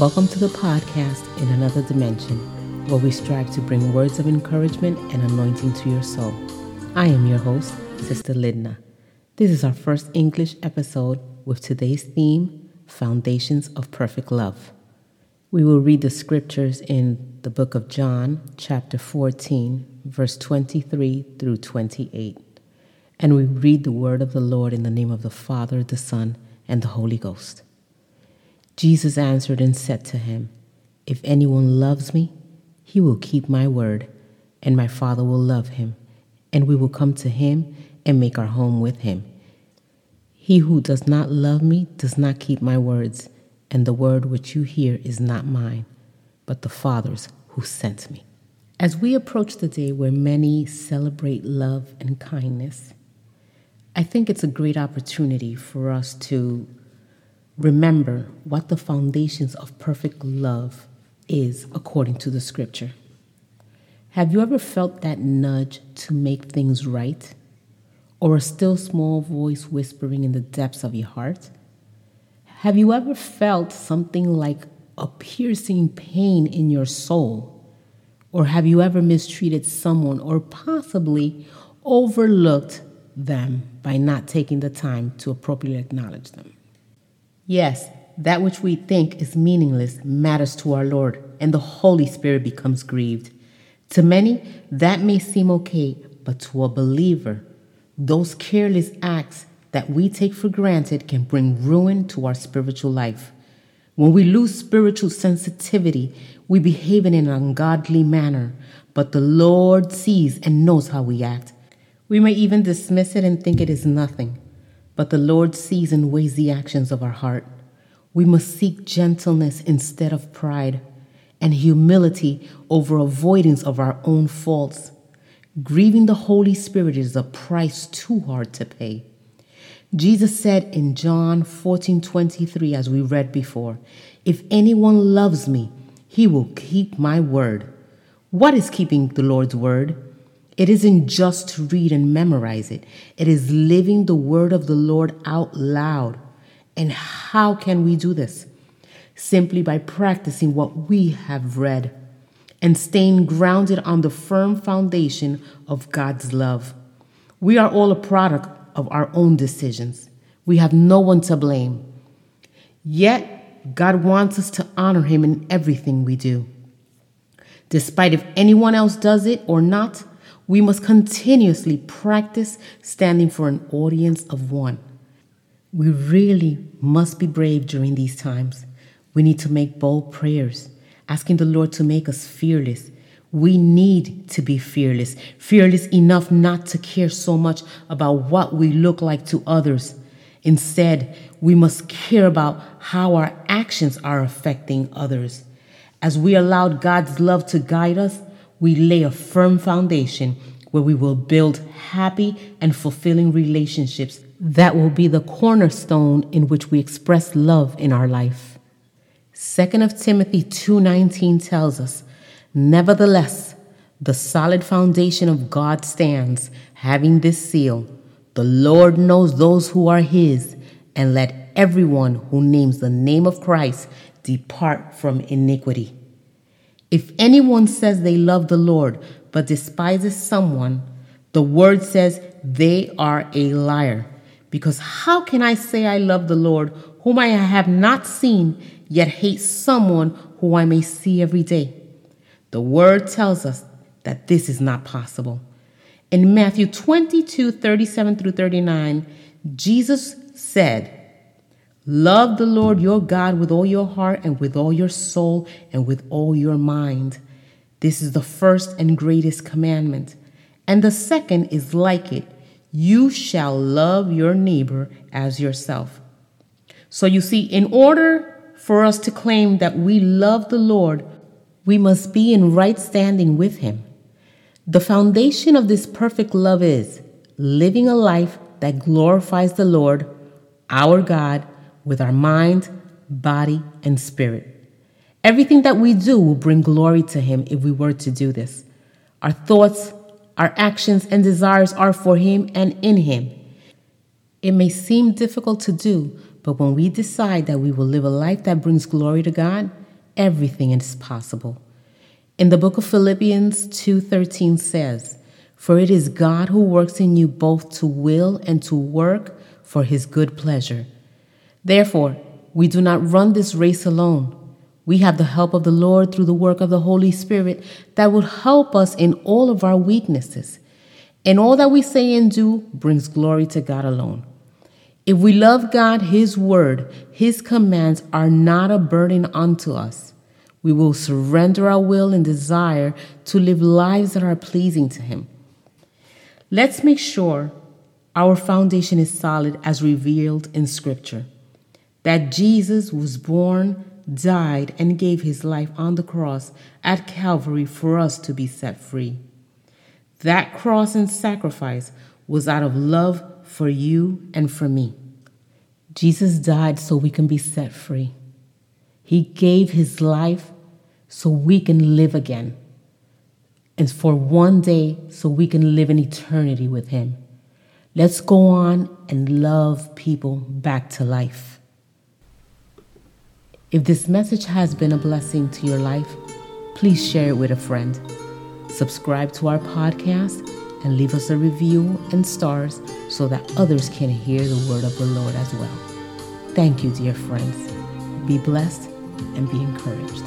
Welcome to the podcast in another dimension, where we strive to bring words of encouragement and anointing to your soul. I am your host, Sister Lidna. This is our first English episode with today's theme Foundations of Perfect Love. We will read the scriptures in the book of John, chapter 14, verse 23 through 28. And we read the word of the Lord in the name of the Father, the Son, and the Holy Ghost. Jesus answered and said to him, If anyone loves me, he will keep my word, and my Father will love him, and we will come to him and make our home with him. He who does not love me does not keep my words, and the word which you hear is not mine, but the Father's who sent me. As we approach the day where many celebrate love and kindness, I think it's a great opportunity for us to remember what the foundations of perfect love is according to the scripture. Have you ever felt that nudge to make things right? Or a still small voice whispering in the depths of your heart? Have you ever felt something like a piercing pain in your soul? Or have you ever mistreated someone or possibly overlooked them by not taking the time to appropriately acknowledge them. Yes, that which we think is meaningless matters to our Lord, and the Holy Spirit becomes grieved. To many, that may seem okay, but to a believer, those careless acts that we take for granted can bring ruin to our spiritual life. When we lose spiritual sensitivity, we behave in an ungodly manner, but the Lord sees and knows how we act. We may even dismiss it and think it is nothing, but the Lord sees and weighs the actions of our heart. We must seek gentleness instead of pride, and humility over avoidance of our own faults. Grieving the Holy Spirit is a price too hard to pay. Jesus said in John 14 23, as we read before, If anyone loves me, he will keep my word. What is keeping the Lord's word? It isn't just to read and memorize it, it is living the word of the Lord out loud. And how can we do this? Simply by practicing what we have read and staying grounded on the firm foundation of God's love. We are all a product of our own decisions. We have no one to blame. Yet, God wants us to honor Him in everything we do. Despite if anyone else does it or not, we must continuously practice standing for an audience of one. We really must be brave during these times. We need to make bold prayers, asking the Lord to make us fearless. We need to be fearless, fearless enough not to care so much about what we look like to others. Instead, we must care about how our actions are affecting others. As we allow God's love to guide us, we lay a firm foundation where we will build happy and fulfilling relationships that will be the cornerstone in which we express love in our life. 2 of Timothy 2:19 tells us, "Nevertheless, the solid foundation of God stands, having this seal: The Lord knows those who are his, and let everyone who names the name of Christ depart from iniquity." If anyone says they love the Lord but despises someone, the word says they are a liar. Because how can I say I love the Lord whom I have not seen, yet hate someone who I may see every day? The word tells us that this is not possible. In Matthew 22 37 through 39, Jesus said, Love the Lord your God with all your heart and with all your soul and with all your mind. This is the first and greatest commandment. And the second is like it you shall love your neighbor as yourself. So you see, in order for us to claim that we love the Lord, we must be in right standing with Him. The foundation of this perfect love is living a life that glorifies the Lord, our God, with our mind, body, and spirit. Everything that we do will bring glory to Him if we were to do this. Our thoughts, our actions, and desires are for Him and in Him. It may seem difficult to do, but when we decide that we will live a life that brings glory to God, everything is possible. In the book of Philippians 2:13 says, "For it is God who works in you both to will and to work for his good pleasure." Therefore, we do not run this race alone. We have the help of the Lord through the work of the Holy Spirit that will help us in all of our weaknesses. And all that we say and do brings glory to God alone. If we love God, His word, His commands are not a burden unto us. We will surrender our will and desire to live lives that are pleasing to Him. Let's make sure our foundation is solid as revealed in Scripture. That Jesus was born, died, and gave His life on the cross at Calvary for us to be set free. That cross and sacrifice was out of love for you and for me. Jesus died so we can be set free. He gave his life so we can live again. And for one day, so we can live in eternity with him. Let's go on and love people back to life. If this message has been a blessing to your life, please share it with a friend. Subscribe to our podcast and leave us a review and stars so that others can hear the word of the Lord as well. Thank you, dear friends. Be blessed and be encouraged.